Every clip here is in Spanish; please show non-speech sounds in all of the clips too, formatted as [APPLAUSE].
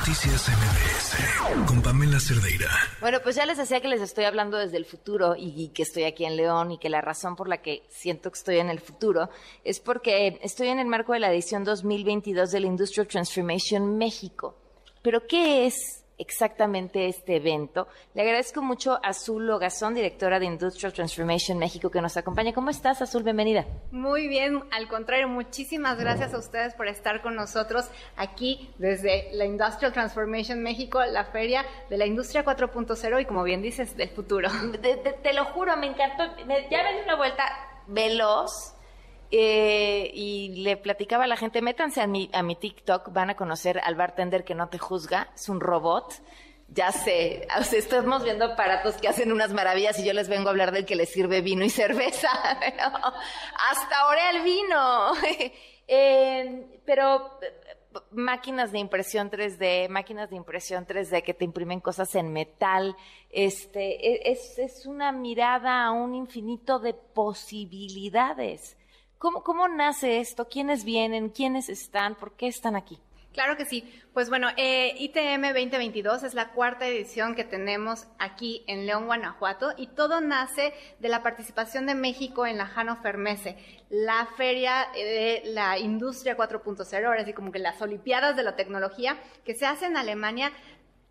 Noticias MBS con Pamela Cerdeira. Bueno, pues ya les decía que les estoy hablando desde el futuro y, que estoy aquí en León y que la razón por la que siento que estoy en el futuro es porque estoy en el marco de la edición 2022 del Industrial Transformation México. ¿Pero qué es exactamente este evento. Le agradezco mucho a Azul Logazón, directora de Industrial Transformation México, que nos acompaña. ¿Cómo estás, Azul? Bienvenida. Muy bien, al contrario, muchísimas gracias a ustedes por estar con nosotros aquí desde la Industrial Transformation México, la feria de la industria 4.0 y como bien dices, del futuro. te lo juro, me encantó. ya ven una vuelta veloz eh, y le platicaba a la gente, métanse a mi, a mi TikTok, van a conocer al bartender que no te juzga, es un robot. Ya sé, [LAUGHS] estamos viendo aparatos que hacen unas maravillas y yo les vengo a hablar del que les sirve vino y [LAUGHS] cerveza, hasta ahora el vino. [LAUGHS] Eh, pero máquinas de impresión 3D, máquinas de impresión 3D que te imprimen cosas en metal, este, e, es una mirada a un infinito de posibilidades. ¿Cómo, ¿Cómo nace esto? ¿Quiénes vienen? ¿Quiénes están? ¿Por qué están aquí? Claro que sí. Pues bueno, eh, ITM 2022 es la cuarta edición que tenemos aquí en León, Guanajuato, y todo nace de la participación de México en la Hannover Messe, la feria de la industria 4.0, ahora sí como que las Olimpiadas de la tecnología, que se hace en Alemania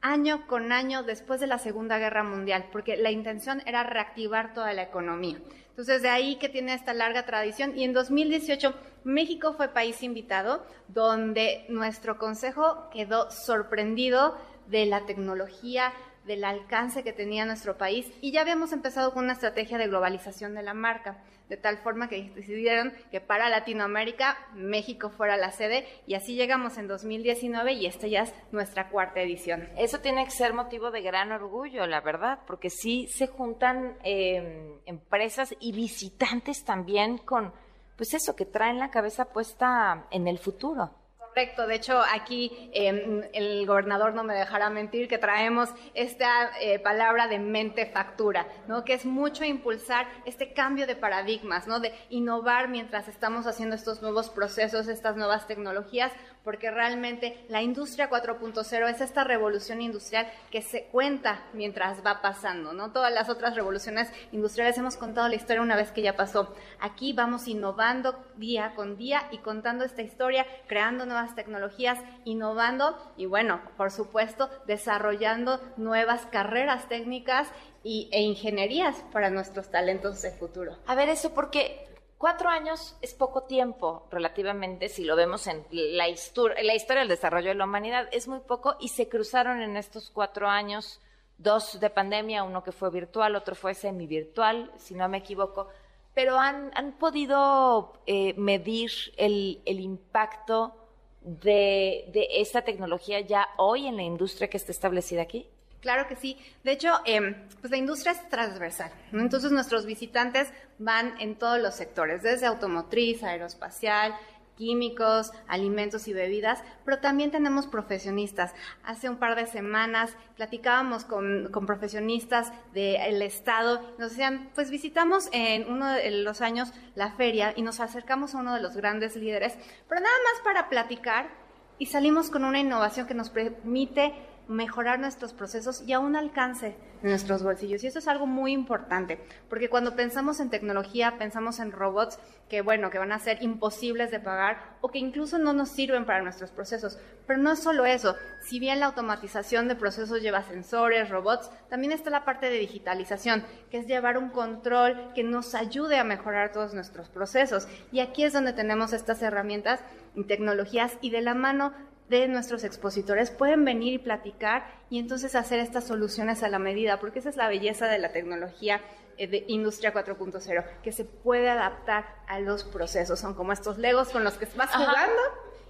año con año después de la Segunda Guerra Mundial, porque la intención era reactivar toda la economía. Entonces, de ahí que tiene esta larga tradición. Y en 2018, México fue país invitado, donde nuestro consejo quedó sorprendido de la tecnología, del alcance que tenía nuestro país y ya habíamos empezado con una estrategia de globalización de la marca, de tal forma que decidieron que para Latinoamérica México fuera la sede y así llegamos en 2019 y esta ya es nuestra cuarta edición. Eso tiene que ser motivo de gran orgullo, la verdad, porque sí se juntan em, empresas y visitantes también con, pues eso, que traen la cabeza puesta en el futuro. Correcto, de hecho aquí em, el gobernador no me dejará mentir que traemos esta eh, palabra de mente factura, ¿no? que es mucho impulsar este cambio de paradigmas, ¿no? de innovar mientras estamos haciendo estos nuevos procesos, estas nuevas tecnologías, porque realmente la industria 4.0 es esta revolución industrial que se cuenta mientras va pasando, ¿no? Todas las otras revoluciones industriales hemos contado la historia una vez que ya pasó. Aquí vamos innovando día con día y contando esta historia, creando nuevas tecnologías, innovando y bueno, por supuesto, desarrollando nuevas carreras técnicas y, e ingenierías para nuestros talentos de futuro. A ver, eso porque Cuatro años es poco tiempo, relativamente, si lo vemos en la, la historia del desarrollo de la humanidad, es muy poco y se cruzaron en estos cuatro años dos de pandemia, uno que fue virtual, otro fue semi-virtual, si no me equivoco, pero han, han podido eh, medir el, el impacto de, de esta tecnología ya hoy en la industria que está establecida aquí. Claro que sí. De hecho, em, pues la industria es transversal. Entonces nuestros visitantes van en todos los sectores, desde automotriz, aeroespacial, químicos, alimentos y bebidas, pero también tenemos profesionistas. Hace un par de semanas platicábamos con, profesionistas del Estado, nos decían, pues visitamos en uno de los años la feria y nos acercamos a uno de los grandes líderes, pero nada más para platicar y salimos con una innovación que nos permite mejorar nuestros procesos y a un alcance de nuestros bolsillos. Y eso es algo muy importante, porque cuando pensamos en tecnología, pensamos en robots que, bueno, que van a ser imposibles de pagar o que incluso no nos sirven para nuestros procesos. Pero no es solo eso. Si bien la automatización de procesos lleva sensores, robots, también está la parte de digitalización, que es llevar un control que nos ayude a mejorar todos nuestros procesos. Y aquí es donde tenemos estas herramientas y tecnologías y de la mano de nuestros expositores pueden venir y platicar y entonces hacer estas soluciones a la medida, porque esa es la belleza de la tecnología eh, de Industria 4.0, que se puede adaptar a los procesos. Son como estos legos con los que vas jugando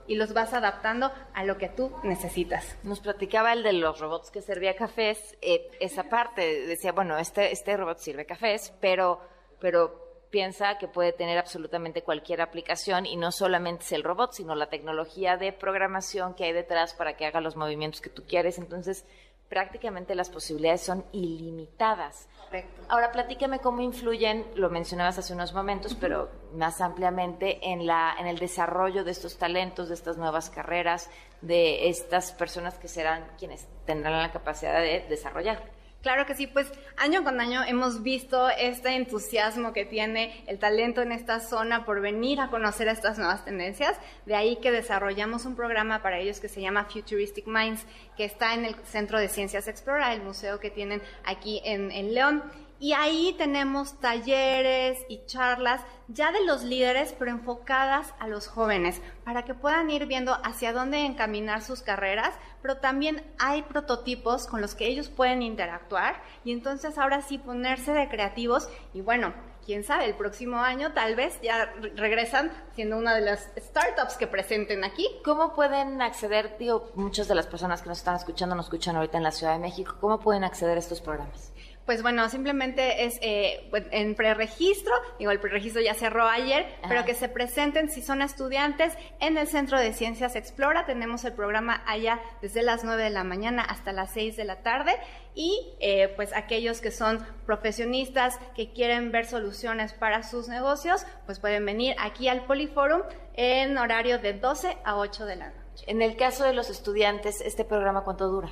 y los vas adaptando a lo que tú necesitas. Nos platicaba el de los robots que servía cafés, eh, esa parte, decía, bueno, este, este robot sirve cafés, pero, pero piensa que puede tener absolutamente cualquier aplicación y no solamente es el robot, sino la tecnología de programación que hay detrás para que haga los movimientos que tú quieres. Entonces, prácticamente las posibilidades son ilimitadas. Correcto. Ahora, platícame cómo influyen, lo mencionabas hace unos momentos, pero más ampliamente en, la, en el desarrollo de estos talentos, de estas nuevas carreras, de estas personas que serán quienes tendrán la capacidad de desarrollar. Claro que sí, pues año con año hemos visto este entusiasmo que tiene el talento en esta zona por venir a conocer estas nuevas tendencias. De ahí que desarrollamos un programa para ellos que se llama Futuristic Minds, que está en el Centro de Ciencias Explora, el museo que tienen aquí en, en León. Y ahí tenemos talleres y charlas ya de los líderes, pero enfocadas a los jóvenes, para que puedan ir viendo hacia dónde encaminar sus carreras, pero también hay prototipos con los que ellos pueden interactuar y entonces ahora sí ponerse de creativos y bueno, quién sabe, el próximo año tal vez ya regresan siendo una de las startups que presenten aquí. ¿Cómo pueden acceder, digo, muchas de las personas que nos están escuchando nos escuchan ahorita en la Ciudad de México, ¿cómo pueden acceder a estos programas? Pues bueno, simplemente es eh, pues, en preregistro, digo, el preregistro ya cerró ayer, pero que se presenten si son estudiantes en el Centro de Ciencias Explora. Tenemos el programa allá desde las 9 de la mañana hasta las 6 de la tarde y eh, pues aquellos que son profesionistas que quieren ver soluciones para sus negocios, pues pueden venir aquí al Poliforum en horario de 12 a 8 de la noche. En el caso de los estudiantes, ¿este programa cuánto dura?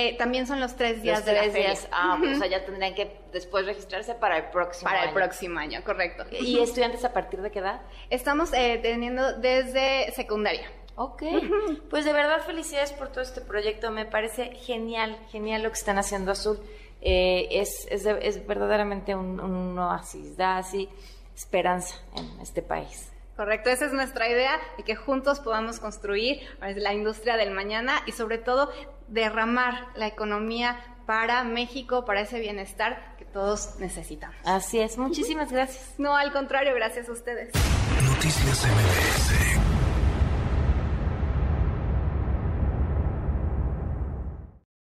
Eh, también son los tres días Los de la tres feria. días. Ah, pues o sea, ya tendrían que después registrarse para el próximo Para el año. próximo año, correcto. ¿Y estudiantes a partir de qué edad? Estamos eh, teniendo desde secundaria. Ok, pues de verdad felicidades por todo este proyecto, me parece genial, genial lo que están haciendo Azul. Eh, es, es, es verdaderamente un, un oasis, da así esperanza en este país. Correcto, esa es nuestra idea de que juntos podamos construir la industria del mañana y sobre todo derramar la economía para México, para ese bienestar que todos necesitamos. Así es, muchísimas gracias. No, al contrario, gracias a ustedes. Noticias MBS